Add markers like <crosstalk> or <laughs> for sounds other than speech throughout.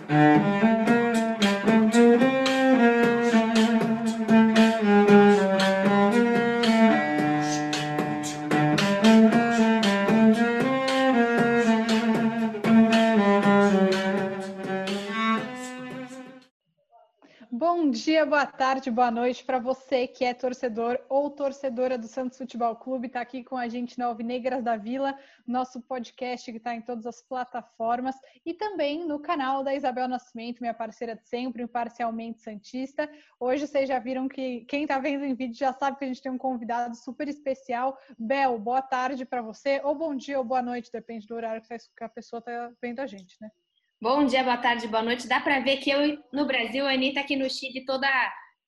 Música boa tarde, boa noite para você que é torcedor ou torcedora do Santos Futebol Clube. Está aqui com a gente na Alvinegras da Vila, nosso podcast que está em todas as plataformas e também no canal da Isabel Nascimento, minha parceira de sempre, imparcialmente Santista. Hoje vocês já viram que quem está vendo em vídeo já sabe que a gente tem um convidado super especial. Bel, boa tarde para você, ou bom dia ou boa noite, depende do horário que a pessoa está vendo a gente, né? Bom dia, boa tarde, boa noite. Dá para ver que eu no Brasil, a Anitta aqui no Chile toda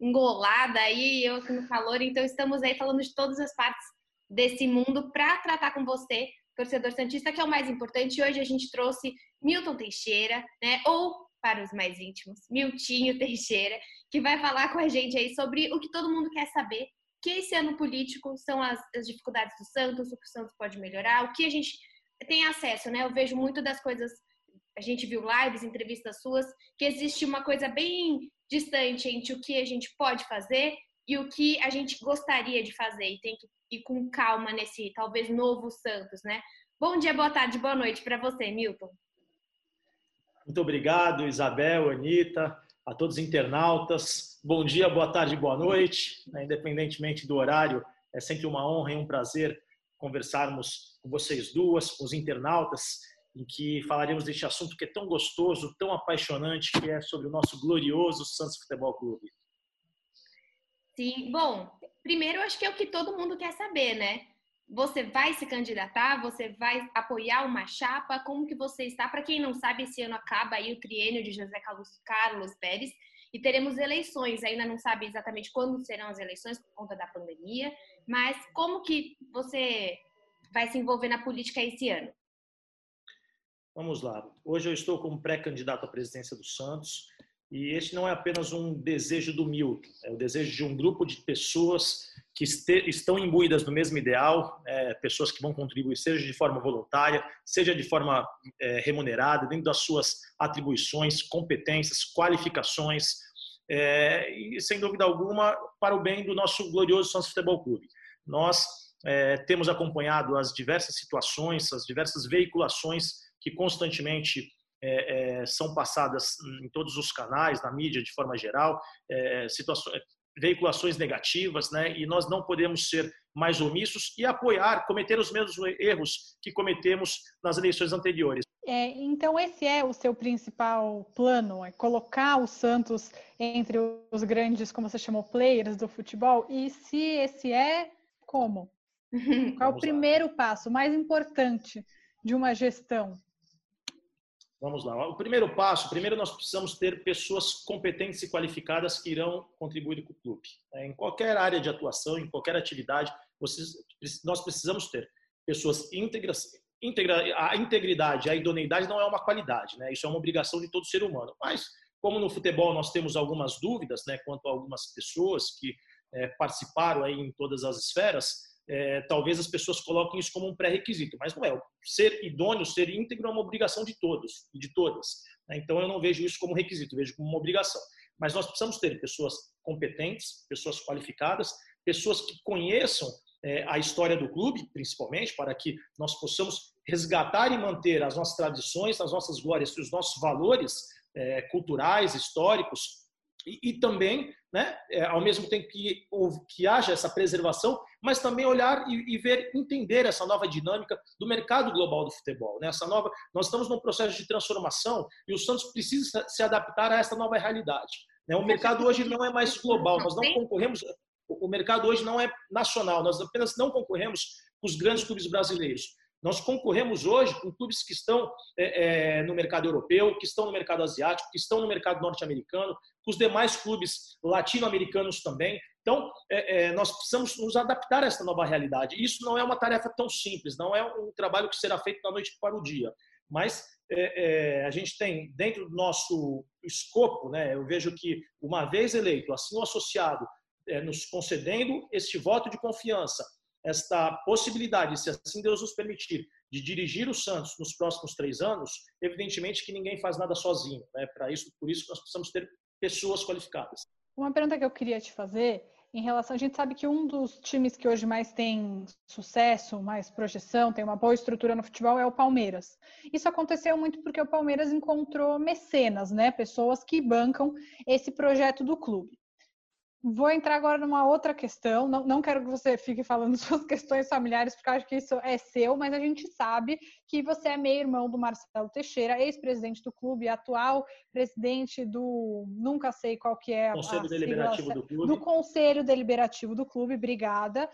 engolada aí, eu aqui no calor. Então estamos aí falando de todas as partes desse mundo para tratar com você, torcedor santista, que é o mais importante. Hoje a gente trouxe Milton Teixeira, né? Ou para os mais íntimos, Miltinho Teixeira, que vai falar com a gente aí sobre o que todo mundo quer saber, que esse ano político são as, as dificuldades do Santos, o que o Santos pode melhorar, o que a gente tem acesso, né? Eu vejo muito das coisas a gente viu lives, entrevistas suas, que existe uma coisa bem distante entre o que a gente pode fazer e o que a gente gostaria de fazer e tem que ir com calma nesse talvez novo Santos, né? Bom dia, boa tarde, boa noite para você, Milton. Muito obrigado, Isabel, Anitta, a todos os internautas. Bom dia, boa tarde, boa noite. Independentemente do horário, é sempre uma honra e um prazer conversarmos com vocês duas, com os internautas em que falaremos deste assunto que é tão gostoso, tão apaixonante, que é sobre o nosso glorioso Santos Futebol Clube. Sim, bom, primeiro acho que é o que todo mundo quer saber, né? Você vai se candidatar? Você vai apoiar uma chapa? Como que você está? Para quem não sabe, esse ano acaba aí o triênio de José Carlos, Carlos Pérez e teremos eleições. Ainda não sabe exatamente quando serão as eleições por conta da pandemia, mas como que você vai se envolver na política esse ano? Vamos lá. Hoje eu estou como pré-candidato à presidência do Santos e este não é apenas um desejo do Milton, é o desejo de um grupo de pessoas que estão imbuídas no mesmo ideal, é, pessoas que vão contribuir, seja de forma voluntária, seja de forma é, remunerada, dentro das suas atribuições, competências, qualificações, é, e sem dúvida alguma para o bem do nosso glorioso Santos Futebol Clube. Nós é, temos acompanhado as diversas situações, as diversas veiculações que constantemente é, é, são passadas em todos os canais, na mídia de forma geral, é, situações, veiculações negativas, né? E nós não podemos ser mais omissos e apoiar, cometer os mesmos erros que cometemos nas eleições anteriores. É, então esse é o seu principal plano, é colocar o Santos entre os grandes, como você chamou, players do futebol. E se esse é, como? <laughs> Qual é o primeiro passo, mais importante de uma gestão? Vamos lá. O primeiro passo, primeiro nós precisamos ter pessoas competentes e qualificadas que irão contribuir com o clube. É, em qualquer área de atuação, em qualquer atividade, vocês, nós precisamos ter pessoas íntegras. Integra, a integridade, a idoneidade não é uma qualidade, né? Isso é uma obrigação de todo ser humano. Mas como no futebol nós temos algumas dúvidas, né, quanto a algumas pessoas que é, participaram aí em todas as esferas, é, talvez as pessoas coloquem isso como um pré-requisito, mas não é. Ser idôneo, ser íntegro é uma obrigação de todos e de todas. Né? Então eu não vejo isso como requisito, vejo como uma obrigação. Mas nós precisamos ter pessoas competentes, pessoas qualificadas, pessoas que conheçam é, a história do clube, principalmente, para que nós possamos resgatar e manter as nossas tradições, as nossas glórias, os nossos valores é, culturais, históricos, e, e também, né, é, ao mesmo tempo que, que haja essa preservação, mas também olhar e, e, ver, entender essa nova dinâmica do mercado global do futebol. Né? Essa nova, nós estamos num processo de transformação e o Santos precisa se adaptar a essa nova realidade. Né? O mercado hoje não é mais global, nós não concorremos, o mercado hoje não é nacional, nós apenas não concorremos com os grandes clubes brasileiros. Nós concorremos hoje com clubes que estão é, é, no mercado europeu, que estão no mercado asiático, que estão no mercado norte-americano, com os demais clubes latino-americanos também. Então, é, é, nós precisamos nos adaptar a essa nova realidade. Isso não é uma tarefa tão simples, não é um trabalho que será feito da noite para o dia. Mas é, é, a gente tem, dentro do nosso escopo, né, eu vejo que, uma vez eleito, assim o associado, nos concedendo este voto de confiança, esta possibilidade, se assim Deus nos permitir, de dirigir o Santos nos próximos três anos, evidentemente que ninguém faz nada sozinho. Né? Para isso, por isso nós precisamos ter pessoas qualificadas. Uma pergunta que eu queria te fazer em relação, a gente sabe que um dos times que hoje mais tem sucesso, mais projeção, tem uma boa estrutura no futebol é o Palmeiras. Isso aconteceu muito porque o Palmeiras encontrou mecenas, né? Pessoas que bancam esse projeto do clube. Vou entrar agora numa outra questão. Não, não quero que você fique falando <laughs> suas questões familiares, porque acho que isso é seu, mas a gente sabe que você é meio-irmão do Marcelo Teixeira, ex-presidente do clube, atual presidente do. Nunca sei qual que é Conselho a Deliberativo do Clube. Do Conselho Deliberativo do Clube, obrigada.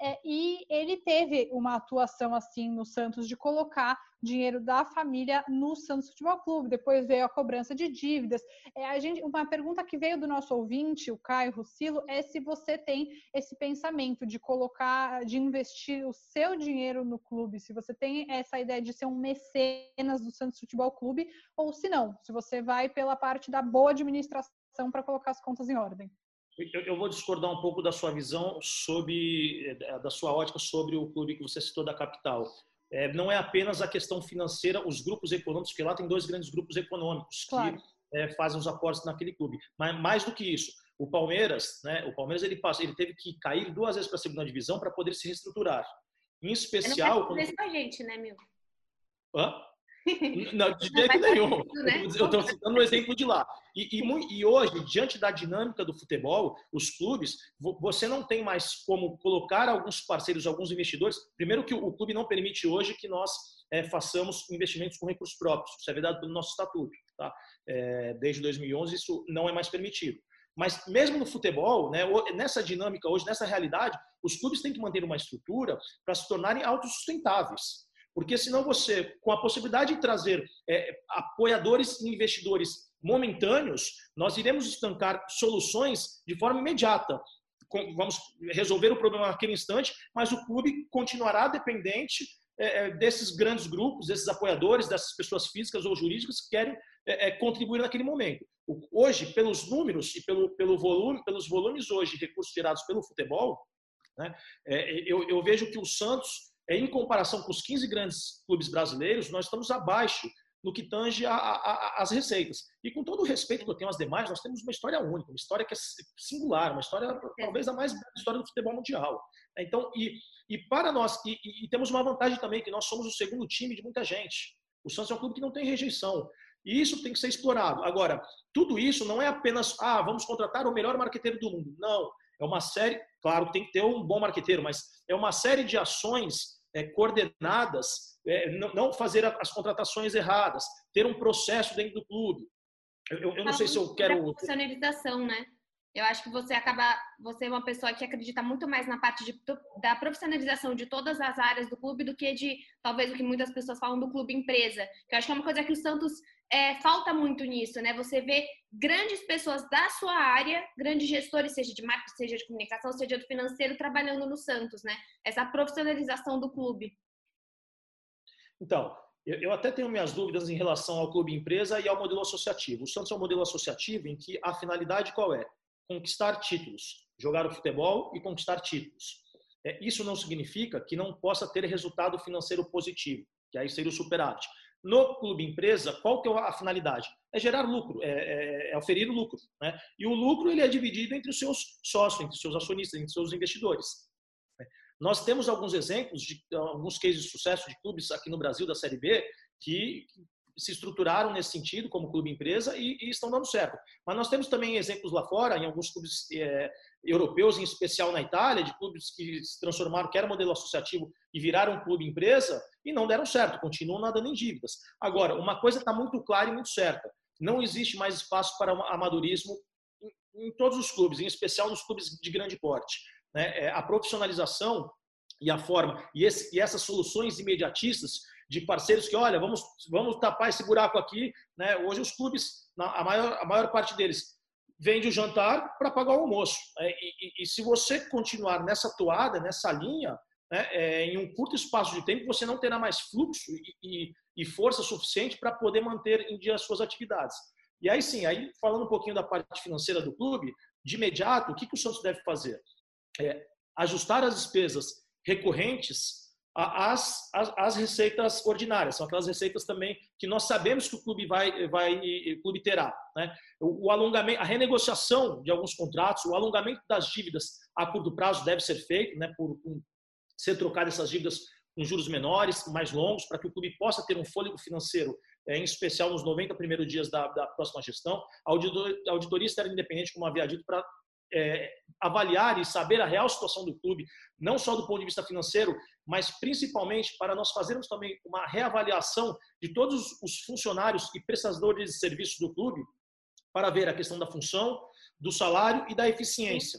É, e ele teve uma atuação assim no Santos de colocar dinheiro da família no Santos Futebol Clube. Depois veio a cobrança de dívidas. É, a gente, uma pergunta que veio do nosso ouvinte, o Caio Russilo, é se você tem esse pensamento de colocar, de investir o seu dinheiro no clube, se você tem essa ideia de ser um mecenas do Santos Futebol Clube, ou se não, se você vai pela parte da boa administração para colocar as contas em ordem. Eu, vou discordar um pouco da sua visão sobre, eh, da sua ótica sobre o clube que você citou da capital. É, não é apenas a questão financeira, os grupos econômicos, porque lá tem dois grandes grupos econômicos claro. que é, fazem os aportes naquele clube. Mas mais do que isso, o Palmeiras, né? O Palmeiras ele passou, ele teve que cair duas vezes para a segunda divisão para poder se reestruturar. Em especial. Eu não quero com a gente, né, meu? Hã? <laughs> Não, de jeito nenhum. Né? Eu estou citando um exemplo de lá. E, e, e, hoje, diante da dinâmica do futebol, os clubes, você não tem mais como colocar alguns parceiros, alguns investidores. Primeiro que o clube não permite hoje que nós é, façamos investimentos com recursos próprios. Isso é verdade pelo nosso estatuto. Tá? É, desde 2011 isso não é mais permitido. Mas mesmo no futebol, né, nessa dinâmica hoje, nessa realidade, os clubes têm que manter uma estrutura para se tornarem autossustentáveis. Porque senão você, com a possibilidade de trazer é, apoiadores e investidores momentâneos, nós iremos estancar soluções de forma imediata. Vamos resolver o problema naquele instante, mas o clube continuará dependente é, é, desses grandes grupos, desses apoiadores, dessas pessoas físicas ou jurídicas que querem é, contribuir naquele momento. Hoje, pelos números e pelo, pelo volume, pelos volumes hoje de recursos gerados pelo futebol, né, eu, eu vejo que o Santos é, em comparação com os 15 grandes clubes brasileiros, nós estamos abaixo no que tange às receitas. E com todo o respeito que eu tenho às demais, nós temos uma história única, uma história que é singular, uma história talvez a mais bela história do futebol mundial. Então, e, e para nós, e, e, temos uma vantagem também, que nós somos o segundo time de muita gente. O Santos é um clube que não tem rejeição. E isso tem que ser explorado. Agora, tudo isso não é apenas, ah, vamos contratar o melhor marqueteiro do mundo. Não. É uma série, claro, tem que ter um bom marqueteiro, mas é uma série de ações é, coordenadas, é, não, não, fazer as contratações erradas, ter um processo dentro do clube. Eu, eu não sei se eu quero. Profissionalização, né? Eu acho que você acaba, você é uma pessoa que acredita muito mais na parte de, da profissionalização de todas as áreas do clube do que de, talvez, o que muitas pessoas falam do clube empresa. Eu acho que é uma coisa que o Santos é, falta muito nisso, né? Você vê grandes pessoas da sua área, grandes gestores, seja de marketing, seja de comunicação, seja do financeiro, trabalhando no Santos, né? Essa profissionalização do clube. Então, eu até tenho minhas dúvidas em relação ao clube empresa e ao modelo associativo. O Santos é um modelo associativo em que a finalidade qual é? Conquistar títulos, jogar o futebol e conquistar títulos. É, isso não significa que não possa ter resultado financeiro positivo, que aí seria o superávit. No clube empresa, qual que é a finalidade? É gerar lucro, é, é, é oferir lucro. Né? E o lucro ele é dividido entre os seus sócios, entre os seus acionistas, entre os seus investidores. Nós temos alguns exemplos de alguns cases de sucesso de clubes aqui no Brasil da Série B que se estruturaram nesse sentido como clube empresa e, e estão dando certo. Mas nós temos também exemplos lá fora, em alguns clubes é, europeus, em especial na Itália, de clubes que se transformaram, que era modelo associativo e viraram clube empresa e não deram certo, continuam nadando em dívidas. Agora, uma coisa está muito clara e muito certa: não existe mais espaço para amadorismo em, em todos os clubes, em especial nos clubes de grande porte. Né? É, a profissionalização e a forma e, esse, e essas soluções imediatistas de parceiros que, olha, vamos, vamos tapar esse buraco aqui. Né? Hoje os clubes, a maior, a maior parte deles, vende o jantar para pagar o almoço. É, e, e, e, se você continuar nessa toada, nessa linha, né, é, em um curto espaço de tempo, você não terá mais fluxo e, e força suficiente para poder manter em dia as suas atividades. E aí sim, aí falando um pouquinho da parte financeira do clube, de imediato, o que, que o Santos deve fazer? É, ajustar as despesas recorrentes as, as, as, receitas ordinárias, são aquelas receitas também que nós sabemos que o clube vai, vai o clube terá. Né? O, o, alongamento, a renegociação de alguns contratos, o alongamento das dívidas a curto prazo deve ser feito, né, por, ser trocado essas dívidas com juros menores, mais longos, para que o clube possa ter um fôlego financeiro, é, em especial nos 90 primeiros dias da, da próxima gestão. A, auditor, a auditoria independente, como havia dito, para é, avaliar e saber a real situação do clube, não só do ponto de vista financeiro, mas principalmente para nós fazermos também uma reavaliação de todos os funcionários e prestadores de serviços do clube, para ver a questão da função, do salário e da eficiência,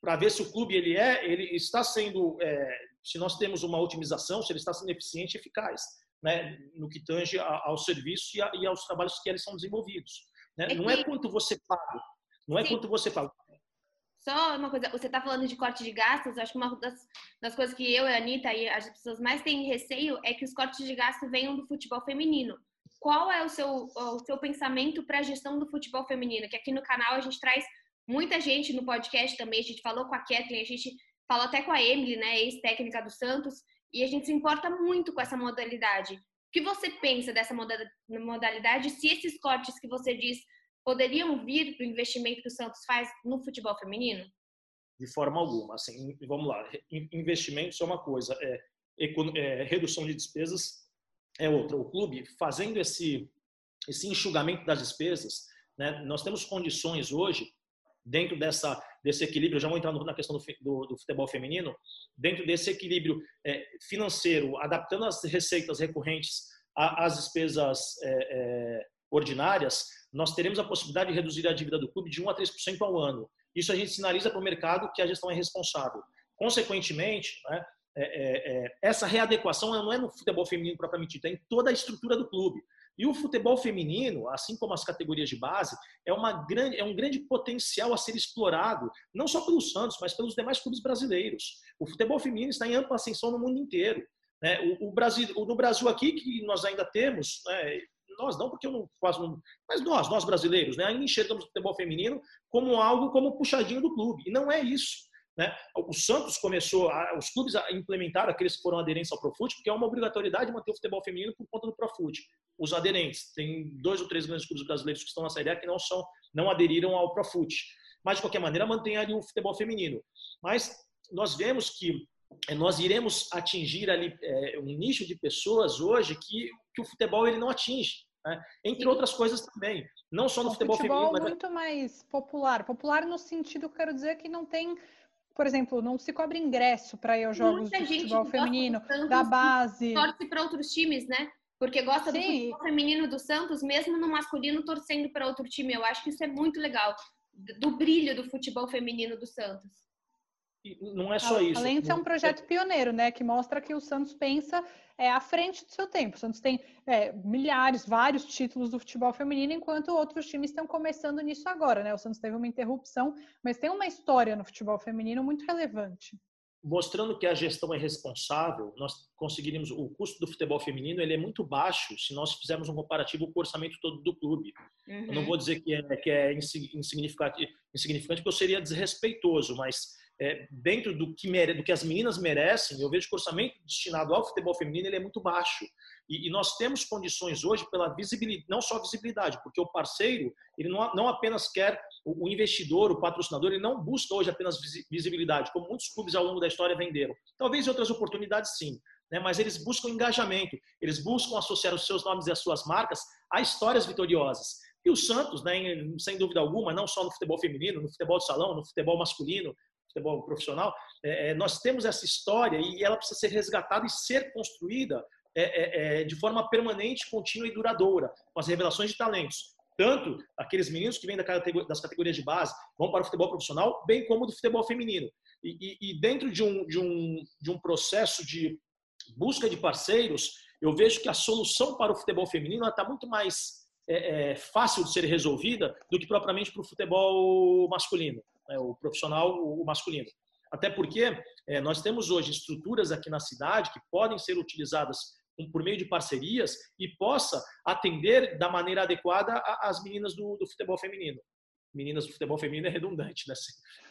para ver se o clube ele é, ele está sendo, é, se nós temos uma otimização, se ele está sendo eficiente e eficaz, né, no que tange ao serviço e, aos trabalhos que eles são desenvolvidos. Né? Não é quanto você paga, não é quanto você paga. Só uma coisa, você está falando de corte de gastos, acho que uma das, das coisas que eu e a Anitta e as pessoas mais têm receio é que os cortes de gasto venham do futebol feminino. Qual é o seu, o seu pensamento para a gestão do futebol feminino? Que aqui no canal a gente traz muita gente no podcast também, a gente falou com a Kathleen, a gente falou até com a Emily, né, ex-técnica do Santos, e a gente se importa muito com essa modalidade. O que você pensa dessa modalidade? Se esses cortes que você diz poderiam vir do investimento que o Santos faz no futebol feminino? De forma alguma. Assim, vamos lá. Investimentos é uma coisa, é, é, redução de despesas é outra. O clube fazendo esse esse enxugamento das despesas, né, nós temos condições hoje dentro dessa desse equilíbrio. Já vou entrar na questão do, do, do futebol feminino. Dentro desse equilíbrio é, financeiro, adaptando as receitas recorrentes às despesas é, é ordinárias, nós teremos a possibilidade de reduzir a dívida do clube de 1 a 3% ao ano. Isso a gente sinaliza para o mercado que a gestão é responsável. Consequentemente, né, é, é, é, essa readequação não é no futebol feminino propriamente dito, é em toda a estrutura do clube. E o futebol feminino, assim como as categorias de base, é, uma grande, é um grande potencial a ser explorado, não só pelos Santos, mas pelos demais clubes brasileiros. O futebol feminino está em ampla ascensão no mundo inteiro. Né? O, o Brasil, no Brasil aqui, que nós ainda temos, né, nós não, porque eu não faço, mas nós, nós brasileiros, né, ainda enxergamos o futebol feminino como algo como puxadinho do clube. E não é isso. Né? O Santos começou, a, os clubes a implementar aqueles que foram aderentes ao Profute, porque é uma obrigatoriedade manter o futebol feminino por conta do Profute. Os aderentes, tem dois ou três grandes clubes brasileiros que estão na Série A que não são, não aderiram ao Profute. Mas de qualquer maneira mantém ali o futebol feminino. Mas nós vemos que nós iremos atingir ali é, um nicho de pessoas hoje que, que o futebol ele não atinge. Né? Entre Sim. outras coisas também. Não só no futebol, futebol feminino. Mas... É muito mais popular. Popular no sentido, quero dizer, que não tem por exemplo, não se cobre ingresso para ir aos jogos Muita de futebol feminino, da base. Torce para outros times, né? Porque gosta Sim. do futebol feminino do Santos, mesmo no masculino torcendo para outro time. Eu acho que isso é muito legal, do brilho do futebol feminino do Santos não é só isso. Além de ser um projeto pioneiro, né, que mostra que o Santos pensa é, à frente do seu tempo. O Santos tem é, milhares, vários títulos do futebol feminino, enquanto outros times estão começando nisso agora, né? O Santos teve uma interrupção, mas tem uma história no futebol feminino muito relevante. Mostrando que a gestão é responsável, nós conseguiríamos o custo do futebol feminino ele é muito baixo se nós fizermos um comparativo com o orçamento todo do clube. Uhum. Eu não uhum. vou dizer que é, que é insignificante, insignificante, porque eu seria desrespeitoso, mas é, dentro do que, mere, do que as meninas merecem, eu vejo que o orçamento destinado ao futebol feminino ele é muito baixo. E, e nós temos condições hoje pela visibilidade, não só visibilidade, porque o parceiro, ele não, não apenas quer, o, o investidor, o patrocinador, ele não busca hoje apenas visibilidade, como muitos clubes ao longo da história venderam. Talvez outras oportunidades sim, né, mas eles buscam engajamento, eles buscam associar os seus nomes e as suas marcas a histórias vitoriosas. E o Santos, né, sem dúvida alguma, não só no futebol feminino, no futebol de salão, no futebol masculino, futebol profissional, é, é, nós temos essa história e ela precisa ser resgatada e ser construída é, é, é, de forma permanente, contínua e duradoura, com as revelações de talentos. Tanto aqueles meninos que vêm das categorias de base vão para o futebol profissional, bem como do futebol feminino. E, e, e dentro de um, de, um, de um processo de busca de parceiros, eu vejo que a solução para o futebol feminino está muito mais é, é, fácil de ser resolvida do que propriamente para o futebol masculino né, o profissional, o masculino. Até porque é, nós temos hoje estruturas aqui na cidade que podem ser utilizadas por meio de parcerias e possa atender da maneira adequada as meninas do, do futebol feminino. Meninas do futebol feminino é redundante, né? <laughs>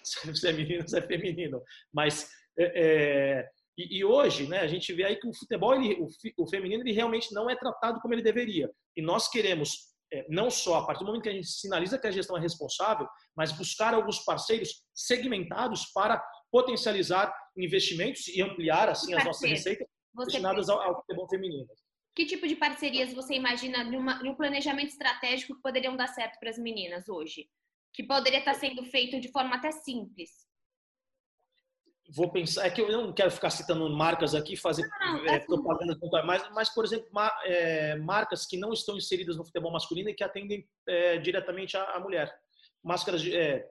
Se, se é meninas é feminino. Mas é, é, E, e, hoje, né, a gente vê aí que o futebol, ele, o, o, feminino, ele realmente não é tratado como ele deveria. E nós queremos, não só a partir do momento que a gente sinaliza que a gestão é responsável, mas buscar alguns parceiros segmentados para potencializar investimentos e ampliar assim as nossas receitas destinadas ao, ao futebol feminino. Que tipo de parcerias você imagina de, uma, de um planejamento estratégico que poderiam dar certo para as meninas hoje? Que poderia estar sendo feito de forma até simples? Vou pensar, é que eu não quero ficar citando marcas aqui, fazer não, é, propaganda, mas, mas, por exemplo, é, marcas que não estão inseridas no futebol masculino e que atendem é, diretamente a, a, mulher. Máscaras de é,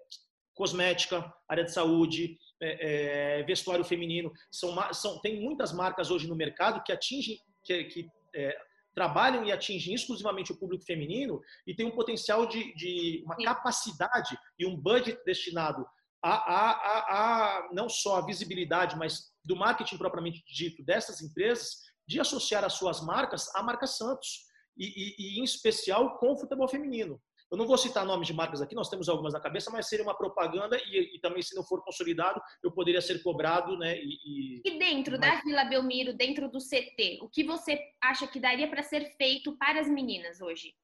cosmética, área de saúde, é, é, vestuário feminino. São, são, tem muitas marcas hoje no mercado que atingem, que, que é, trabalham e atingem exclusivamente o público feminino e tem um potencial de, de uma Sim. capacidade e um budget destinado a, a, a, não só a visibilidade, mas do marketing propriamente dito dessas empresas, de associar as suas marcas à marca Santos e, e, e em especial com o futebol feminino. Eu não vou citar nomes de marcas aqui, nós temos algumas na cabeça, mas seria uma propaganda e, e também, se não for consolidado, eu poderia ser cobrado. Né, e, e... e dentro mas... da Vila Belmiro, dentro do CT, o que você acha que daria para ser feito para as meninas hoje?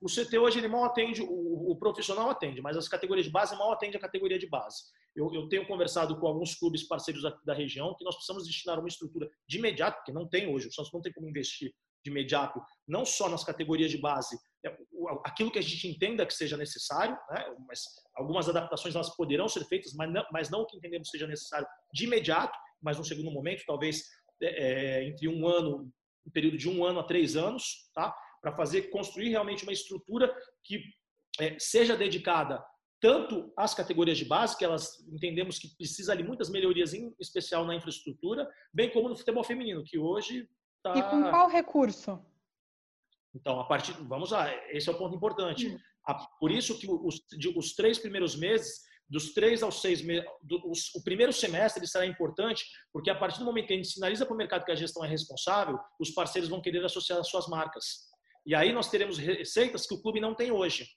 O CT hoje ele mal atende, o, o, profissional atende, mas as categorias de base mal atende a categoria de base. Eu, eu tenho conversado com alguns clubes parceiros da, da, região que nós precisamos destinar uma estrutura de imediato, porque não tem hoje, o Santos não tem como investir de imediato, não só nas categorias de base, é, aquilo que a gente entenda que seja necessário, né? mas algumas adaptações elas poderão ser feitas, mas não, mas não o que entendemos seja necessário de imediato, mas num segundo momento, talvez é, é, entre um ano, um período de um ano a três anos, tá? Para fazer construir realmente uma estrutura que é, seja dedicada tanto às categorias de base, que elas entendemos que precisa ali muitas melhorias, em especial na infraestrutura, bem como no futebol feminino, que hoje Tá... E com qual recurso? Então, a partir, vamos lá, esse é o ponto importante. Hum. Por isso que os, os três primeiros meses, dos três aos seis meses, o primeiro semestre ele será importante, porque a partir do momento que a gente sinaliza para o mercado que a gestão é responsável, os parceiros vão querer associar as suas marcas. E aí nós teremos receitas que o clube não tem hoje.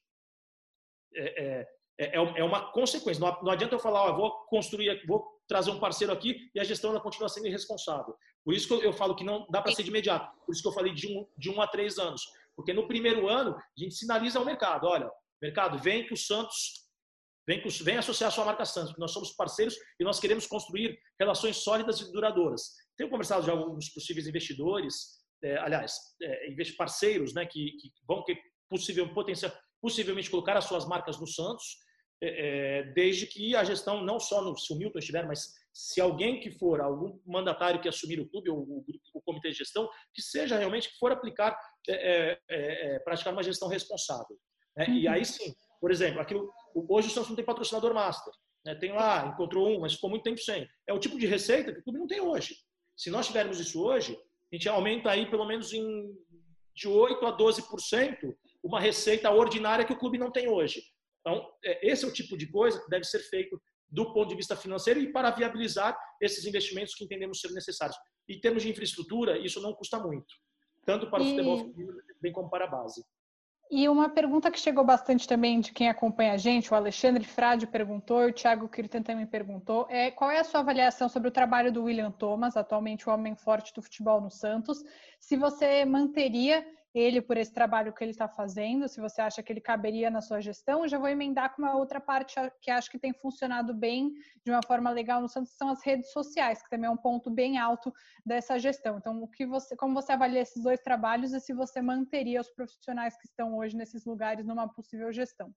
É, é, é, é uma consequência. Não, adianta eu falar, ó, vou construir, vou trazer um parceiro aqui e a gestão ela continua sendo irresponsável. Por isso que eu, falo que não dá para ser de imediato. Por isso que eu falei de um, de um a três anos. Porque no primeiro ano, a gente sinaliza ao mercado: olha, mercado, vem que o Santos vem, vem associar a sua marca Santos, porque nós somos parceiros e nós queremos construir relações sólidas e duradouras. Tenho conversado já com alguns possíveis investidores, é, aliás, é, parceiros né, que, que vão que possível, potencial, possivelmente colocar as suas marcas no Santos, é, é desde que a gestão, não só no, se o Milton estiver, mas se alguém que for, algum mandatário que assumir o clube ou o, o comitê de gestão, que seja realmente que for aplicar, é, é, praticar uma gestão responsável. Né? Uhum. E aí sim, por exemplo, aquilo, hoje o Santos não tem patrocinador master. Né? Tem lá, encontrou um, mas ficou muito tempo sem. É o tipo de receita que o clube não tem hoje. Se nós tivermos isso hoje, a gente aumenta aí pelo menos em de 8 a 12% uma receita ordinária que o clube não tem hoje. Então, é, esse é o tipo de coisa que deve ser feito do ponto de vista financeiro e para viabilizar esses investimentos que entendemos ser necessários. Em termos de infraestrutura, isso não custa muito, tanto para o e... futebol feminino, bem como para a base. E uma pergunta que chegou bastante também de quem acompanha a gente, o Alexandre Frade perguntou, o Thiago Kirten também perguntou, é qual é a sua avaliação sobre o trabalho do William Thomas, atualmente o homem forte do futebol no Santos, se você manteria ele por esse trabalho que ele está fazendo, se você acha que ele caberia na sua gestão. Já vou emendar com uma outra parte que acho que tem funcionado bem de uma forma legal no Santos, são as redes sociais, que também é um ponto bem alto dessa gestão. Então, o que você, como você avalia esses dois trabalhos e se você manteria os profissionais que estão hoje nesses lugares numa possível gestão?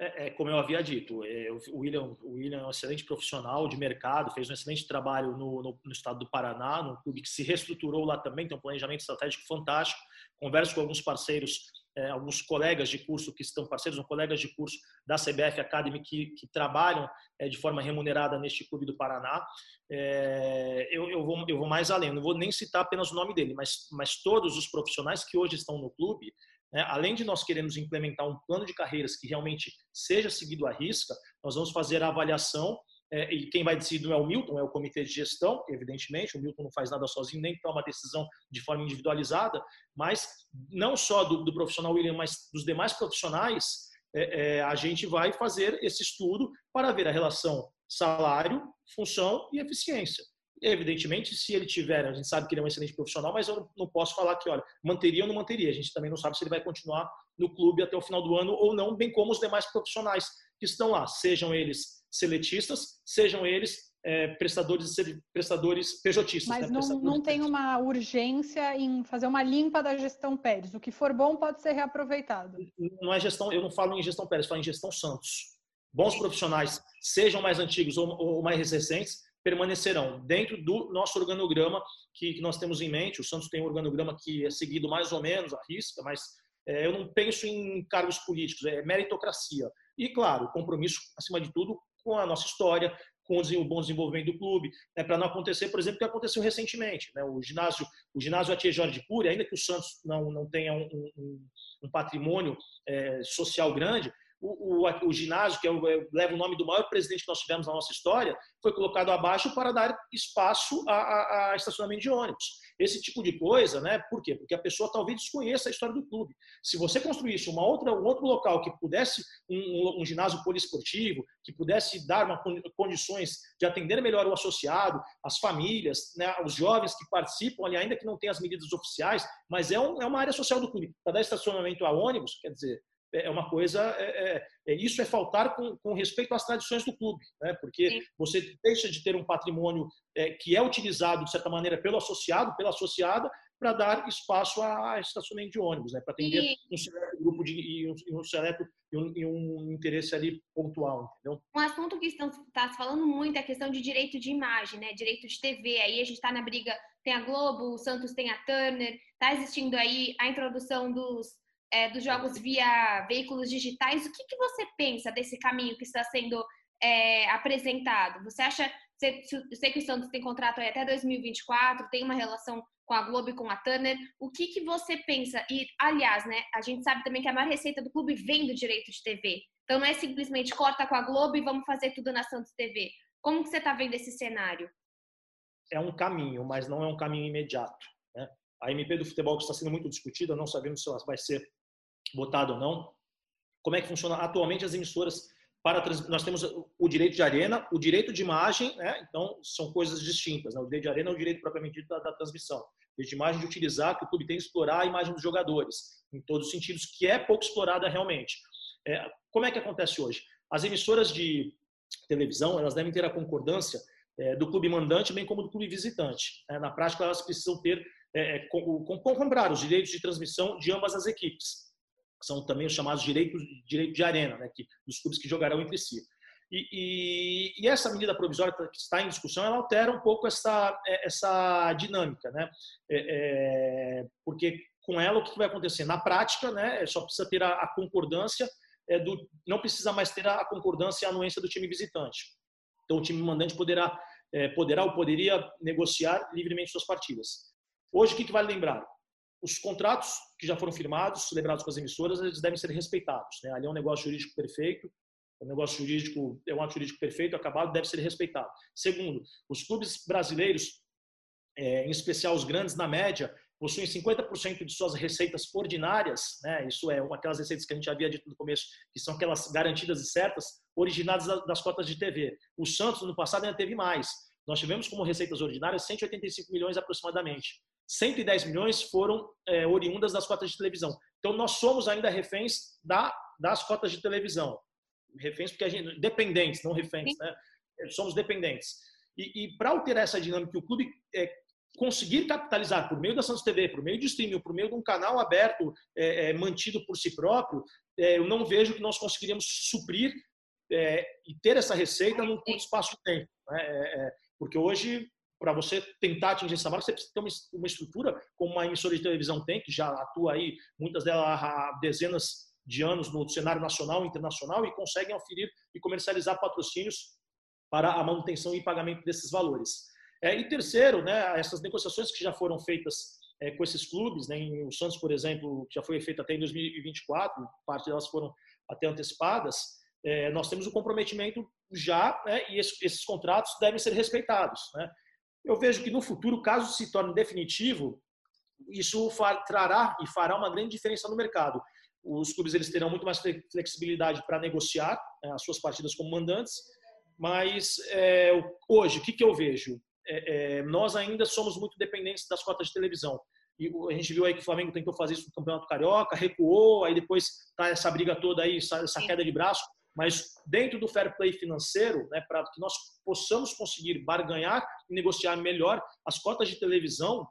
É, é, como eu havia dito, é, o, William, o William é um excelente profissional de mercado, fez um excelente trabalho no, no, no, estado do Paraná, num clube que se reestruturou lá também, tem um planejamento estratégico fantástico. Converso com alguns parceiros, é, alguns colegas de curso que estão parceiros, ou colegas de curso da CBF Academy que, que trabalham é, de forma remunerada neste clube do Paraná. É, eu, eu, vou, eu vou mais além, não vou nem citar apenas o nome dele, mas, mas todos os profissionais que hoje estão no clube né? Além de nós queremos implementar um plano de carreiras que realmente seja seguido à risca, nós vamos fazer a avaliação é, e quem vai decidir não é o Milton, é o comitê de gestão, evidentemente, o Milton não faz nada sozinho, nem toma decisão de forma individualizada, mas não só do, do profissional William, mas dos demais profissionais, é, é, a gente vai fazer esse estudo para ver a relação salário, função e eficiência. Evidentemente, se ele tiver, a gente sabe que ele é um excelente profissional, mas eu não posso falar que, olha, manteria ou não manteria. A gente também não sabe se ele vai continuar no clube até o final do ano ou não, bem como os demais profissionais que estão lá, sejam eles seletistas, sejam eles é, prestadores, prestadores pejotistas. Mas né? não, não tem uma urgência em fazer uma limpa da gestão Pérez. O que for bom pode ser reaproveitado. Não é gestão, eu não falo em gestão Pérez, falo em gestão Santos. Bons profissionais, sejam mais antigos ou, ou mais recentes, permanecerão dentro do nosso organograma que, que, nós temos em mente. O Santos tem um organograma que é seguido mais ou menos à risca, mas é, eu não penso em cargos políticos, é meritocracia. E, claro, compromisso, acima de tudo, com a nossa história, com o bom desenvolvimento do clube, né, para não acontecer, por exemplo, o que aconteceu recentemente. Né, o ginásio, o ginásio Atia Jorge Cury, ainda que o Santos não, não tenha um, um, um patrimônio é, social grande, o, o, o, ginásio, que é o, é, leva o nome do maior presidente que nós tivemos na nossa história, foi colocado abaixo para dar espaço a, a, a, estacionamento de ônibus. Esse tipo de coisa, né? Por quê? Porque a pessoa talvez desconheça a história do clube. Se você construísse uma outra, um outro local que pudesse um, um ginásio poliesportivo, que pudesse dar uma, condições de atender melhor o associado, as famílias, né, os jovens que participam ali, ainda que não tenham as medidas oficiais, mas é, um, é uma área social do clube. Para dar estacionamento a ônibus, quer dizer, é uma coisa. É, é, é, isso é faltar com, com, respeito às tradições do clube, né? porque Sim. você deixa de ter um patrimônio é, que é utilizado, de certa maneira, pelo associado, pela associada, para dar espaço a estacionamento de ônibus, né? para atender e... um seleto grupo de, e um, um seleto e um, e um, interesse ali pontual. Entendeu? Um assunto que estão tá falando muito é a questão de direito de imagem, né? direito de TV. Aí a gente está na briga, tem a Globo, o Santos tem a Turner, está existindo aí a introdução dos é, dos jogos via veículos digitais, o que, que você pensa desse caminho que está sendo é, apresentado? Você acha, eu sei que o Santos tem contrato até 2024, tem uma relação com a Globo e com a Turner, o que, que você pensa? E, aliás, né, a gente sabe também que a maior receita do clube vem do direito de TV. Então não é simplesmente corta com a Globo e vamos fazer tudo na Santos TV. Como que você está vendo esse cenário? É um caminho, mas não é um caminho imediato. Né? A MP do futebol que está sendo muito discutida, não sabemos se ela vai ser votado ou não. Como é que funciona atualmente as emissoras para nós temos o direito de arena, o direito de imagem, né? Então são coisas distintas. Né? O direito de arena é o direito propriamente dito da, da transmissão. O direito de imagem de utilizar que o clube tem que explorar a imagem dos jogadores em todos os sentidos, que é pouco explorada realmente. É, como é que acontece hoje? As emissoras de televisão elas devem ter a concordância é, do clube mandante bem como do clube visitante. É, na prática elas precisam ter é, é com, com, comprar os direitos de transmissão de ambas as equipes são também os chamados direitos direito de arena, né, que, dos clubes que jogarão entre si. E, e, e, essa medida provisória que está em discussão, ela altera um pouco essa, é, essa dinâmica, né? É, é, porque com ela o que vai acontecer? Na prática, né, só precisa ter a, a concordância é, do, não precisa mais ter a concordância e a anuência do time visitante. Então o time mandante poderá, é, poderá ou poderia negociar livremente suas partidas. Hoje o que, que vale lembrar? Os contratos que já foram firmados, celebrados com as emissoras, eles devem ser respeitados. Né? Ali é um negócio jurídico perfeito, o negócio jurídico é um ato jurídico perfeito, acabado, deve ser respeitado. Segundo, os clubes brasileiros, é, em especial os grandes, na média, possuem 50% de suas receitas ordinárias, né? isso é aquelas receitas que a gente havia dito no começo, que são aquelas garantidas e certas, originadas das cotas de TV. O Santos, no passado, ainda teve mais. Nós tivemos como receitas ordinárias 185 milhões aproximadamente. 110 milhões foram é, oriundas das cotas de televisão. Então, nós somos ainda reféns da, das cotas de televisão. Reféns porque a gente... Dependentes, não reféns, né? Somos dependentes. E, e para alterar essa dinâmica, o clube é, conseguir capitalizar por meio da Santos TV, por meio de streaming, por meio de um canal aberto, é, é, mantido por si próprio, é, eu não vejo que nós conseguiríamos suprir é, e ter essa receita num curto espaço de tempo. Né? Porque hoje para você tentar atingir essa marca, você precisa ter uma, estrutura como uma emissora de televisão tem, que já atua aí, muitas delas há dezenas de anos no cenário nacional e internacional e conseguem oferir e comercializar patrocínios para a manutenção e pagamento desses valores. É, e terceiro, né, essas negociações que já foram feitas é, com esses clubes, né, o Santos, por exemplo, já foi feita até em 2024, parte delas foram até antecipadas, é, nós temos o comprometimento já, né, e esses, esses contratos devem ser respeitados. Né? Eu vejo que no futuro, caso se torne definitivo, isso trará e fará uma grande diferença no mercado. Os clubes eles terão muito mais flexibilidade para negociar né, as suas partidas como mandantes, mas é, hoje, o que, que eu vejo? é, é, nós ainda somos muito dependentes das cotas de televisão. E a gente viu aí que o Flamengo tentou fazer isso no Campeonato Carioca, recuou, aí depois tá essa briga toda aí, essa queda de braço. Mas dentro do fair play financeiro, né, para que nós possamos conseguir barganhar e negociar melhor as cotas de televisão,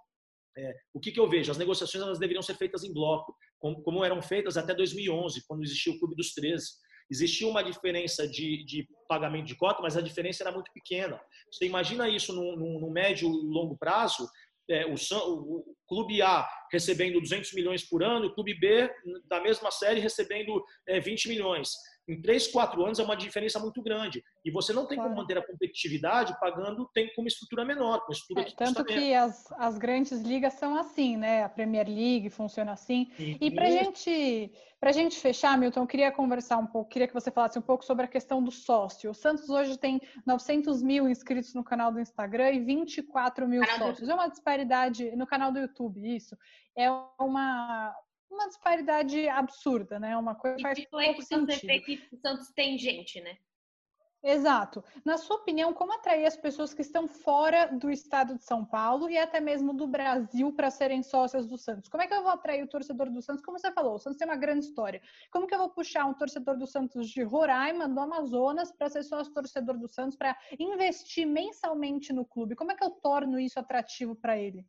é, o que, que, eu vejo? As negociações elas deveriam ser feitas em bloco, como, como, eram feitas até 2011, quando existia o Clube dos 13. Existia uma diferença de, de pagamento de cota, mas a diferença era muito pequena. Você imagina isso no, no, no médio e longo prazo, é, o, o, Clube A recebendo 200 milhões por ano, o Clube B, da mesma série, recebendo é, 20 milhões em três, quatro anos é uma diferença muito grande. E você não tem claro. como manter a competitividade pagando tem com uma estrutura menor, uma estrutura é, que Tanto que as, as grandes ligas são assim, né? A Premier League funciona assim. Sim. E para gente, a gente fechar, Milton, eu queria conversar um pouco, queria que você falasse um pouco sobre a questão do sócio. O Santos hoje tem 900 mil inscritos no canal do Instagram e 24 mil sócios. Do... É uma disparidade no canal do YouTube, isso. É uma, uma disparidade absurda, né? Uma coisa que faz o Santos tem gente, né? Exato. Na sua opinião, como atrair as pessoas que estão fora do estado de São Paulo e até mesmo do Brasil para serem sócias do Santos? Como é que eu vou atrair o torcedor do Santos? Como você falou, o Santos tem uma grande história. Como que eu vou puxar um torcedor do Santos de Roraima, do Amazonas, para ser sócio torcedor do Santos, para investir mensalmente no clube? Como é que eu torno isso atrativo para ele?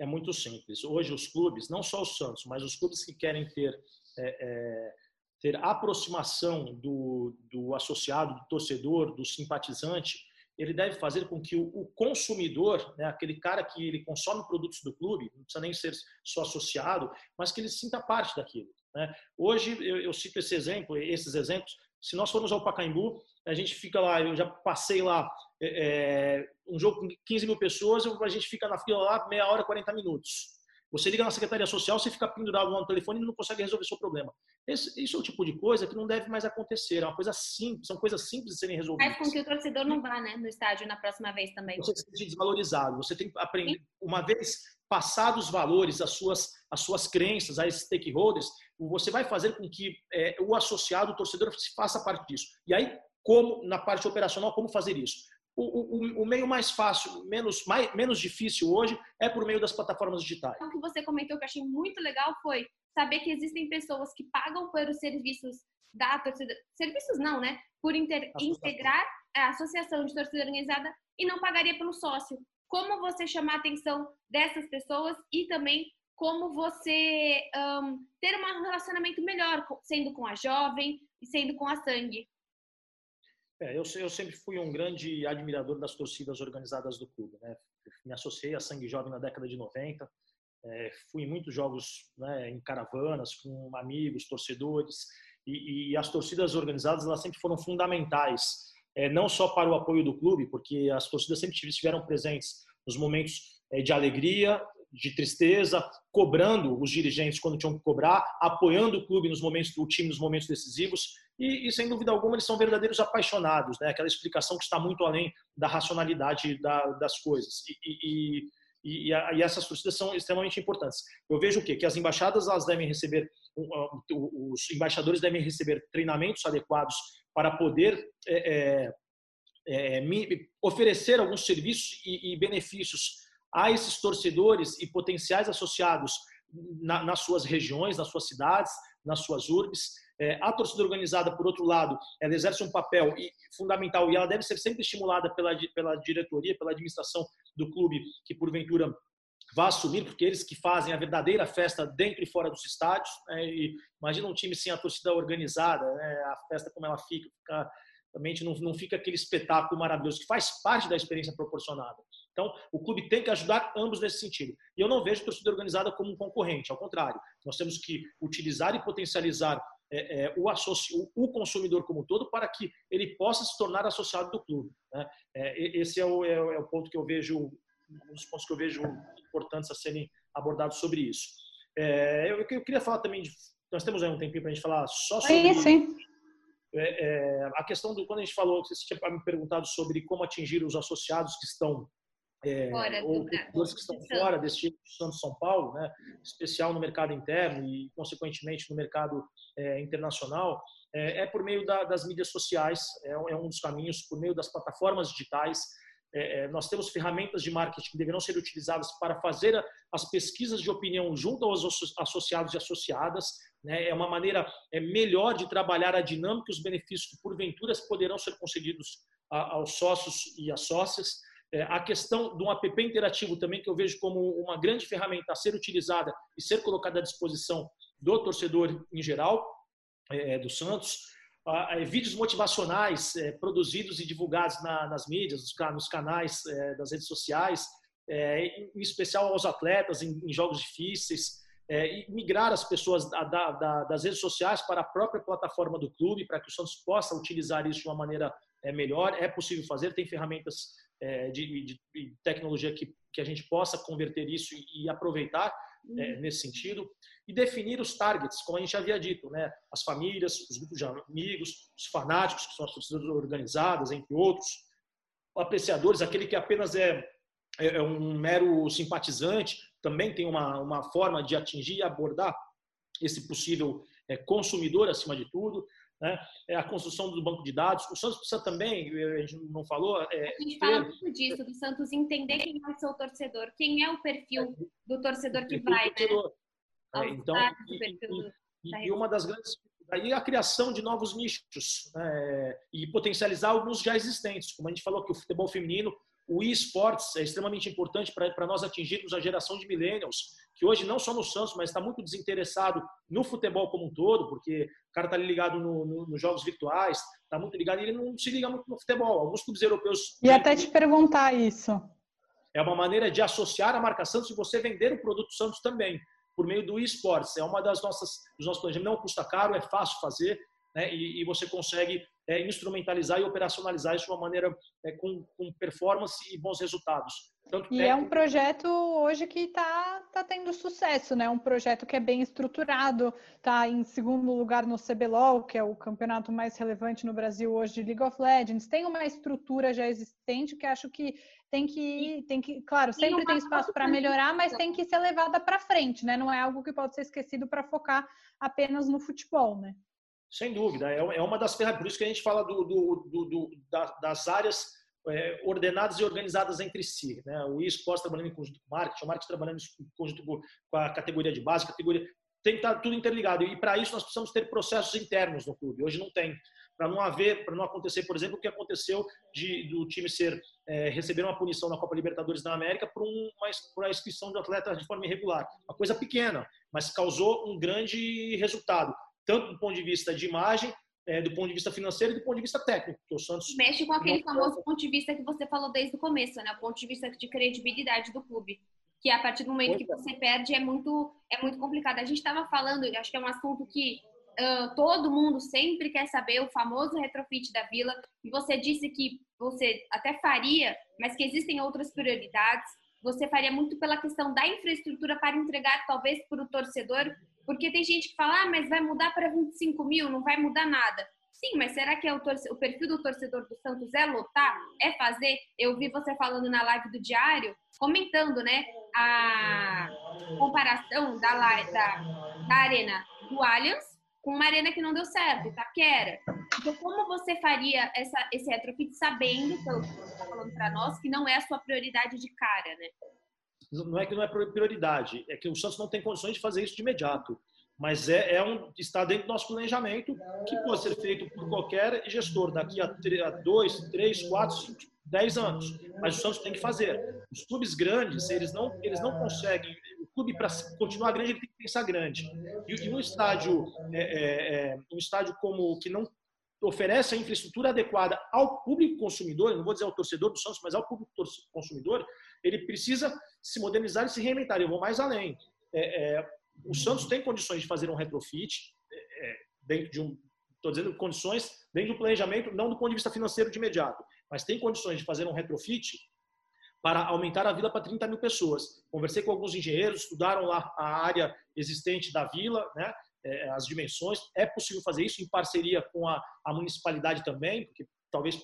É muito simples. Hoje os clubes, não só o Santos, mas os clubes que querem ter é, é, ter aproximação do, do associado, do torcedor, do simpatizante, ele deve fazer com que o, o consumidor, né, aquele cara que ele consome produtos do clube, não precisa nem ser só associado, mas que ele sinta parte daquilo. Né? Hoje eu, eu cito esse exemplo, esses exemplos. Se nós formos ao Pacaembu, a gente fica lá, eu já passei lá é, é um jogo com 15 mil pessoas, a gente fica na fila lá meia hora, 40 minutos. Você liga na Secretaria Social, você fica pendurado no telefone e não consegue resolver seu problema. Esse, isso é o tipo de coisa que não deve mais acontecer. É uma coisa simples, são coisas simples de serem resolvidas. Faz com que o torcedor não vá né, no estádio na próxima vez também. Você se sente desvalorizado. Você tem que aprender, uma vez passados os valores, as suas, as suas crenças, as stakeholders, você vai fazer com que é, o associado, o torcedor, se faça parte disso. E aí, como na parte operacional, como fazer isso? O, o, o, meio mais fácil, menos, mais, menos difícil hoje, é por meio das plataformas digitais. O que você comentou que eu achei muito legal foi saber que existem pessoas que pagam pelos serviços da torcida. Serviços não, né? Por inter, integrar a associação de torcida organizada e não pagaria pelo sócio. Como você chamar a atenção dessas pessoas e também como você um, ter um relacionamento melhor, sendo com a jovem e sendo com a sangue. É, eu, eu, sempre fui um grande admirador das torcidas organizadas do clube. Né? Me associei a Sangue Jovem na década de 90. É, fui em muitos jogos né, em caravanas, com amigos, torcedores. E, e, as torcidas organizadas elas sempre foram fundamentais, é, não só para o apoio do clube, porque as torcidas sempre estiveram presentes nos momentos é, de alegria, de tristeza, cobrando os dirigentes quando tinham que cobrar, apoiando o clube nos momentos, o time nos momentos decisivos e, e, sem dúvida alguma eles são verdadeiros apaixonados, né? Aquela explicação que está muito além da racionalidade da, das coisas e, e, e, essas torcidas são extremamente importantes. Eu vejo o quê? Que as embaixadas elas devem receber, os embaixadores devem receber treinamentos adequados para poder é, é, é, oferecer alguns serviços e, benefícios a esses torcedores e potenciais associados na, nas suas regiões, nas suas cidades, nas suas urbes. É, a torcida organizada, por outro lado, ela exerce um papel fundamental e ela deve ser sempre estimulada pela, pela diretoria, pela administração do clube, que porventura vá assumir, porque eles que fazem a verdadeira festa dentro e fora dos estádios. Né? Imagina um time sem a torcida organizada, né? a festa como ela fica, fica realmente não, não fica aquele espetáculo maravilhoso que faz parte da experiência proporcionada. Então, o clube tem que ajudar ambos nesse sentido. E eu não vejo a torcida organizada como um concorrente, ao contrário. Nós temos que utilizar e potencializar é, é, o, associo, o, consumidor como um todo para que ele possa se tornar associado do clube. Né? É, esse é o, é, é, o, ponto que eu vejo, um dos pontos que eu vejo importantes a serem abordados sobre isso. É, eu, eu, queria falar também de, nós temos aí um tempinho para a gente falar só sobre sim. A questão do quando a gente falou, você tinha me perguntado sobre como atingir os associados que estão é, ou pessoas que estão fora desse tipo de São Paulo, né, especial no mercado interno e, consequentemente, no mercado é, internacional, é, é, por meio da, das mídias sociais, é, é, um dos caminhos, por meio das plataformas digitais. É, é, nós temos ferramentas de marketing que deverão ser utilizadas para fazer as pesquisas de opinião junto aos associados e associadas. Né? É uma maneira é, melhor de trabalhar a dinâmica e os benefícios que, porventura, poderão ser concedidos aos sócios e às sócias. É, a questão do app interativo também, que eu vejo como uma grande ferramenta a ser utilizada e ser colocada à disposição do torcedor em geral, é, do Santos vídeos motivacionais é, produzidos e divulgados na, nas mídias, nos, canais é, das redes sociais, é, em especial aos atletas em, em jogos difíceis, é, e migrar as pessoas da, da, das redes sociais para a própria plataforma do clube, para que o Santos possa utilizar isso de uma maneira é, melhor. É possível fazer, tem ferramentas é, de, de, de, tecnologia que, que a gente possa converter isso e aproveitar é, uhum. nesse sentido, e definir os targets, como a gente havia dito, né? as famílias, os grupos de amigos, os fanáticos, que são as torcidas organizadas, entre outros, apreciadores, aquele que apenas é, é, é um mero simpatizante, também tem uma, uma forma de atingir e abordar esse possível é, consumidor acima de tudo. Né? É a construção do banco de dados. O Santos precisa também, a gente não falou. É, a gente fala muito disso, do Santos entender quem é o seu torcedor, quem é o perfil do torcedor que vai, torcedor. né? Então, e, e, e, uma das grandes. Aí a criação de novos nichos né? e potencializar alguns já existentes. Como a gente falou que o futebol feminino o eSports é extremamente importante para nós atingirmos a geração de millennials, que hoje não só no Santos, mas está muito desinteressado no futebol como um todo, porque o cara está ligado no, no, nos jogos virtuais, está muito ligado e ele não se liga muito no futebol. Alguns clubes europeus. E até te perguntar isso. É uma maneira de associar a marca Santos e você vender o produto Santos também, por meio do eSports. É uma das nossas, dos nossos planejamentos. Não custa caro, é fácil fazer, né? e, e você consegue é, instrumentalizar e operacionalizar isso de uma maneira é, com, com, performance e bons resultados. Tanto e é um projeto hoje que está tá tendo sucesso, né? Um projeto que é bem estruturado, está em segundo lugar no CBLOL, que é o campeonato mais relevante no Brasil hoje de League of Legends. Tem uma estrutura já existente que acho que tem que, tem que, claro, sempre tem espaço para melhorar, mas tem que ser levada para frente, né? Não é algo que pode ser esquecido para focar apenas no futebol, né? Sem dúvida, é, é uma das ferramentas, por isso que a gente fala do, do, do, das áreas é, ordenadas e organizadas entre si. Né? O esporte trabalhando em conjunto com marketing, o marketing trabalhando em conjunto com a categoria de base, categoria. Tem que estar tudo interligado. E para isso nós precisamos ter processos internos no clube. Hoje não tem. Para não haver, para não acontecer, por exemplo, o que aconteceu de, do time ser é, receber uma punição na Copa Libertadores da América por, um, uma, por a inscrição de atleta de forma irregular. Uma coisa pequena, mas causou um grande resultado tanto do ponto de vista de imagem, é, do ponto de vista financeiro e do ponto de vista técnico. o Santos mexe com aquele famoso ponto de vista que você falou desde o começo, né? O ponto de vista de credibilidade do clube, que a partir do momento que é. você perde é muito é muito complicado. A gente estava falando, acho que é um assunto que uh, todo mundo sempre quer saber, o famoso retrofit da Vila. E você disse que você até faria, mas que existem outras prioridades. Você faria muito pela questão da infraestrutura para entregar talvez para o torcedor porque tem gente que fala, ah, mas vai mudar para 25 mil, não vai mudar nada. Sim, mas será que é o, o, perfil do torcedor do Santos é lotar? É fazer? Eu vi você falando na live do Diário, comentando, né, a comparação da, da, da arena do Allianz com uma arena que não deu certo, Itaquera. Então, como você faria essa, esse retrofit sabendo, pelo que você está falando para nós, que não é a sua prioridade de cara, né? Não é que não é prioridade, é que o Santos não tem condições de fazer isso de imediato. Mas é, é um, está dentro do nosso planejamento que pode ser feito por qualquer gestor daqui a, a dois, três, quatro, cinco, dez anos. Mas o Santos tem que fazer. Os clubes grandes, eles não, eles não conseguem. O clube, para continuar grande, ele tem que pensar grande. E, e um estádio, é, é, é, um estádio como que não oferece a infraestrutura adequada ao público consumidor, não vou dizer ao torcedor do Santos, mas ao público consumidor, ele precisa se modernizar e se reinventar. Eu vou mais além. É, é, o Santos tem condições de fazer um retrofit é, é dentro de um, estou dizendo condições dentro do planejamento, não do ponto de vista financeiro de imediato, mas tem condições de fazer um retrofit para aumentar a vila para 30 mil pessoas. Conversei com alguns engenheiros, estudaram lá a área existente da vila, né? É, as dimensões. É possível fazer isso em parceria com a, a municipalidade também, porque talvez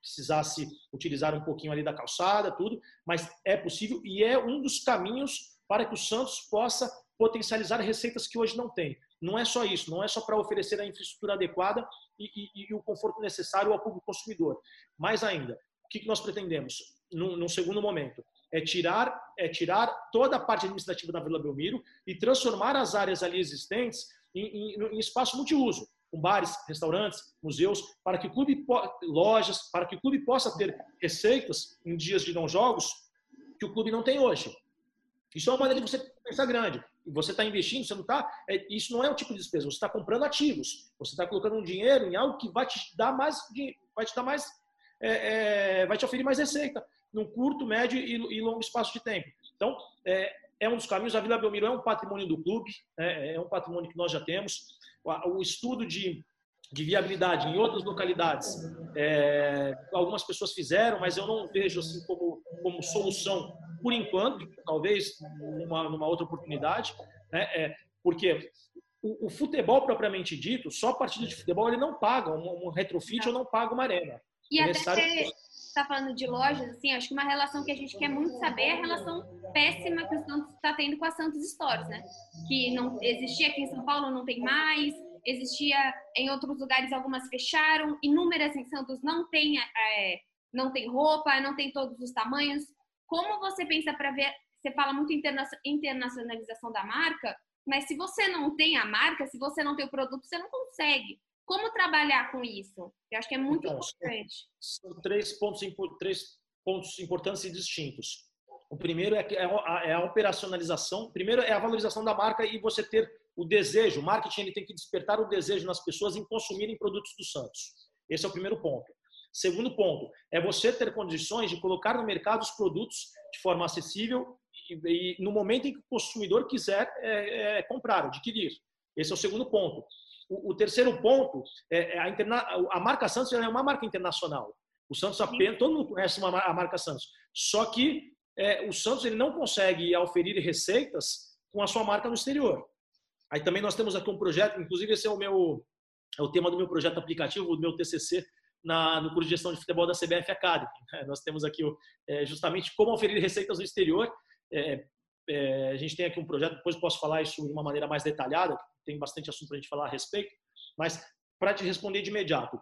precisasse utilizar um pouquinho ali da calçada, tudo, mas é possível e é um dos caminhos para que o Santos possa potencializar receitas que hoje não tem. Não é só isso, não é só para oferecer a infraestrutura adequada e, e, e o conforto necessário ao público consumidor. Mais ainda, que nós pretendemos, num, num segundo momento? É tirar, é tirar toda a parte administrativa da Vila Belmiro e transformar as áreas ali existentes em, em, em espaço multiuso com bares, restaurantes, museus, para que o clube lojas, para que o clube possa ter receitas em dias de não jogos que o clube não tem hoje. Isso é uma maneira de você pensar grande. Você está investindo, você não está. É, isso não é um tipo de despesa. Você está comprando ativos. Você está colocando um dinheiro em algo que vai te dar mais, vai te dar mais, é, é, vai te oferecer mais receita num curto, médio e, longo espaço de tempo. Então, é, é um dos caminhos. A Vila Belmiro é um patrimônio do clube, é, é um patrimônio que nós já temos. O estudo de, de viabilidade em outras localidades, é, algumas pessoas fizeram, mas eu não vejo assim como, como solução por enquanto, talvez numa, numa outra oportunidade, né? É, porque o, o, futebol propriamente dito, só partida de futebol ele não paga um, um retrofit ou não paga uma arena. E é até está falando de lojas, assim, acho que uma relação que a gente quer muito saber é a relação péssima que o Santos está tendo com a Santos Stores, né? Que não existia aqui em São Paulo, não tem mais, existia em outros lugares, algumas fecharam, inúmeras em Santos não tem, é, não tem roupa, não tem todos os tamanhos. Como você pensa para ver? Você fala muito internacionalização da marca, mas se você não tem a marca, se você não tem o produto, você não consegue. Como trabalhar com isso? Eu acho que é muito então, importante. São três pontos, três pontos importantes e distintos. O primeiro é, é a, é a operacionalização. Primeiro é a valorização da marca e você ter o desejo. O marketing ele tem que despertar o desejo nas pessoas em consumirem produtos do Santos. Esse é o primeiro ponto. Segundo ponto é você ter condições de colocar no mercado os produtos de forma acessível e, e no momento em que o consumidor quiser é, é, comprar, adquirir. Esse é o segundo ponto. O, o terceiro ponto é, é a, interna, a marca Santos é uma marca internacional. O Santos apenas, todo mundo conhece uma, a marca Santos. Só que é, o Santos ele não consegue oferir receitas com a sua marca no exterior. Aí também nós temos aqui um projeto, inclusive esse é o meu é o tema do meu projeto aplicativo, do meu TCC na, no curso de gestão de futebol da CBF Academy. <laughs> Nós temos aqui é, justamente como oferir receitas no exterior. É, é, a gente tem aqui um projeto, depois posso falar isso de uma maneira mais detalhada, tem bastante assunto para a gente falar a respeito, mas para te responder de imediato.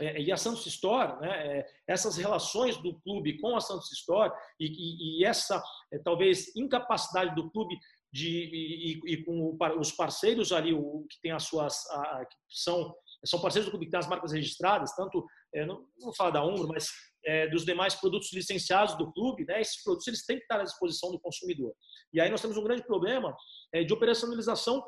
É, e a Santos Store, né, é, essas relações do clube com a Santos Store e, e, e essa é, talvez incapacidade do clube de e, e, com os parceiros ali o que tem as suas a, que são são parceiros do clube que tem as marcas registradas, tanto não vou falar da Umbro, mas é, dos demais produtos licenciados do clube, né, esses produtos eles têm que estar à disposição do consumidor. E aí nós temos um grande problema é, de operacionalização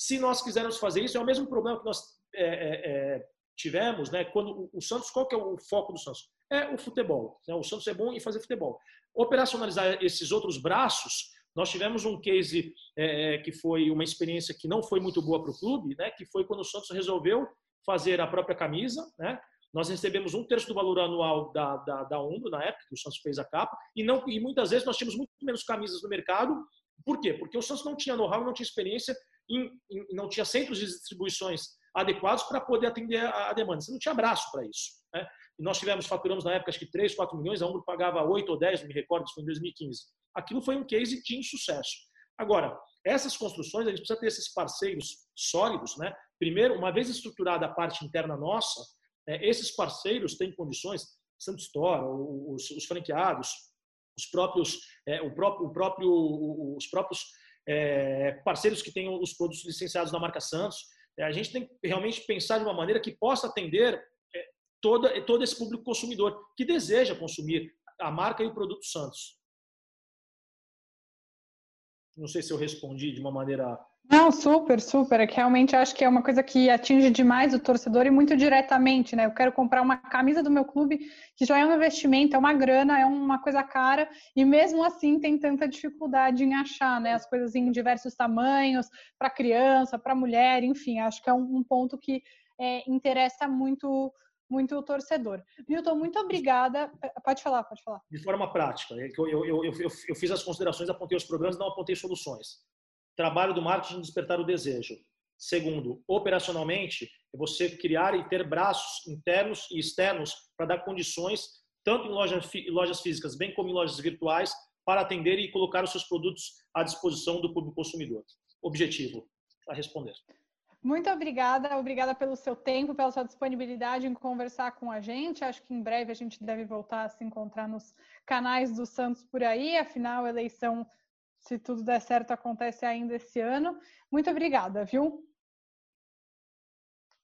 se nós quisermos fazer isso, é o mesmo problema que nós é, é, é tivemos, né? Quando o Santos, qual que é o foco do Santos? É o futebol. Né? O Santos é bom em fazer futebol. Operacionalizar esses outros braços, nós tivemos um case é, é, que foi uma experiência que não foi muito boa para o clube, né? Que foi quando o Santos resolveu fazer a própria camisa, né? Nós recebemos um terço do valor anual da, da, da Umbro, na época que o Santos fez a capa, e, não, e muitas vezes nós tínhamos muito menos camisas no mercado. Por quê? Porque o Santos não tinha know-how, não tinha experiência em, em, não tinha centros de distribuições adequados para poder atender a, a, demanda. Você não tinha braço para isso. Né? E nós tivemos, faturamos na época, acho que 3, 4 milhões, a Umbro pagava 8 ou 10, não me recordo, isso foi em 2015. Aquilo foi um case de insucesso. Agora, essas construções, a gente precisa ter esses parceiros sólidos. Né? Primeiro, uma vez estruturada a parte interna nossa, é, esses parceiros têm condições, Santos Store, os, os franqueados, os próprios, é, o próprio, o próprio, os próprios é, parceiros que tenham os produtos licenciados na marca Santos. É, a gente tem que realmente pensar de uma maneira que possa atender é, toda, todo esse público consumidor que deseja consumir a marca e o produto Santos. Não sei se eu respondi de uma maneira não, super, super. É que realmente acho que é uma coisa que atinge demais o torcedor e muito diretamente, né? Eu quero comprar uma camisa do meu clube, que já é um investimento, é uma grana, é uma coisa cara, e mesmo assim tem tanta dificuldade em achar, né? As coisas em diversos tamanhos, para criança, para mulher, enfim, acho que é um, ponto que é, interessa muito muito o torcedor. Milton, muito obrigada. Pode falar, pode falar. De forma prática, é eu, eu, eu, eu, fiz as considerações, apontei os problemas, não apontei soluções trabalho do marketing despertar o desejo. Segundo, operacionalmente, é você criar e ter braços internos e externos para dar condições, tanto em lojas, lojas físicas, bem como em lojas virtuais, para atender e colocar os seus produtos à disposição do público consumidor. Objetivo, para responder. Muito obrigada, obrigada pelo seu tempo, pela sua disponibilidade em conversar com a gente. Acho que em breve a gente deve voltar a se encontrar nos canais do Santos por aí. Afinal, a eleição, se tudo der certo, acontece ainda esse ano. Muito obrigada, viu?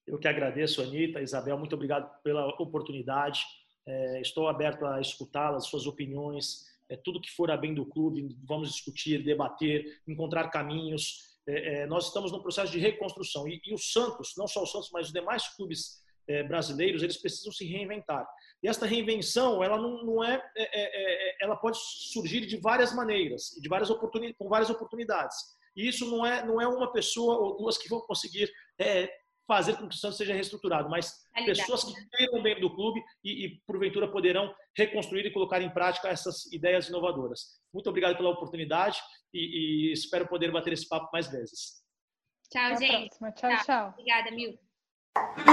Eu que agradeço, Anitta, Isabel, muito obrigado pela oportunidade. É, estou aberto a escutá-las, suas opiniões, é, tudo que for a bem do clube, vamos discutir, debater, encontrar caminhos. É, é, nós estamos num processo de reconstrução e, e, o Santos, não só o Santos, mas os demais clubes é, brasileiros, eles precisam se reinventar. E esta reinvenção, ela não, não é, é, é, ela pode surgir de várias maneiras, de várias oportunidades, com várias oportunidades. E isso não é, não é uma pessoa ou duas que vão conseguir fazer com que o Santos seja reestruturado, mas pessoas que queiram bem do clube e, e, porventura, poderão reconstruir e colocar em prática essas ideias inovadoras. Muito obrigado pela oportunidade e, e espero poder bater esse papo mais vezes. Tchau, Até gente. Tchau, tchau. Obrigada, Thank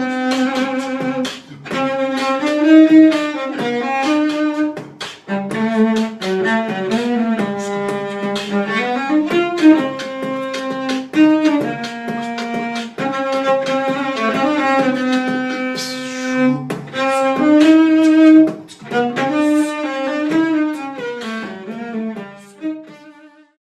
you.